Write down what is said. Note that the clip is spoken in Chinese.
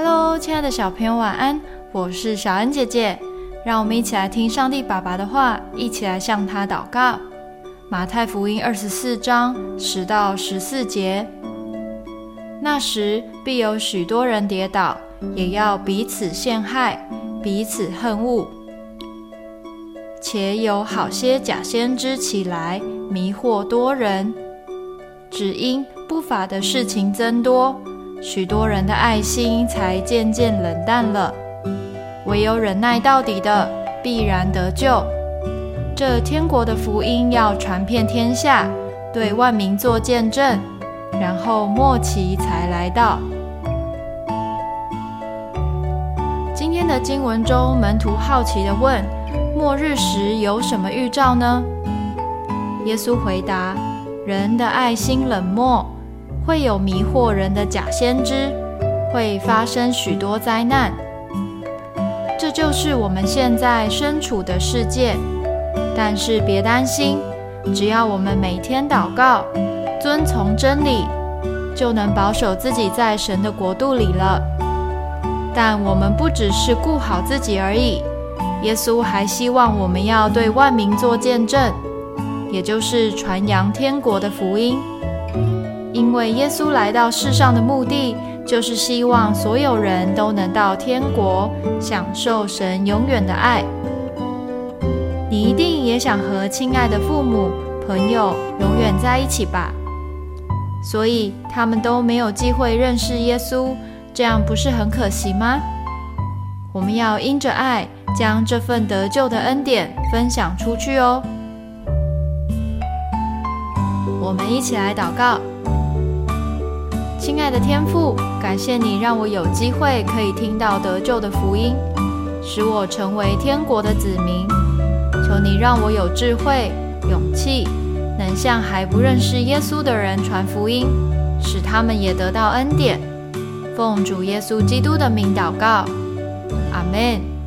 Hello，亲爱的小朋友，晚安！我是小恩姐姐，让我们一起来听上帝爸爸的话，一起来向他祷告。马太福音二十四章十到十四节：那时必有许多人跌倒，也要彼此陷害，彼此恨恶，且有好些假先知起来，迷惑多人。只因不法的事情增多。许多人的爱心才渐渐冷淡了，唯有忍耐到底的，必然得救。这天国的福音要传遍天下，对万民做见证，然后末期才来到。今天的经文中，门徒好奇地问：“末日时有什么预兆呢？”耶稣回答：“人的爱心冷漠。”会有迷惑人的假先知，会发生许多灾难。这就是我们现在身处的世界。但是别担心，只要我们每天祷告，遵从真理，就能保守自己在神的国度里了。但我们不只是顾好自己而已，耶稣还希望我们要对万民做见证，也就是传扬天国的福音。因为耶稣来到世上的目的，就是希望所有人都能到天国，享受神永远的爱。你一定也想和亲爱的父母、朋友永远在一起吧？所以他们都没有机会认识耶稣，这样不是很可惜吗？我们要因着爱，将这份得救的恩典分享出去哦。我们一起来祷告。亲爱的天父，感谢你让我有机会可以听到得救的福音，使我成为天国的子民。求你让我有智慧、勇气，能向还不认识耶稣的人传福音，使他们也得到恩典。奉主耶稣基督的名祷告，阿门。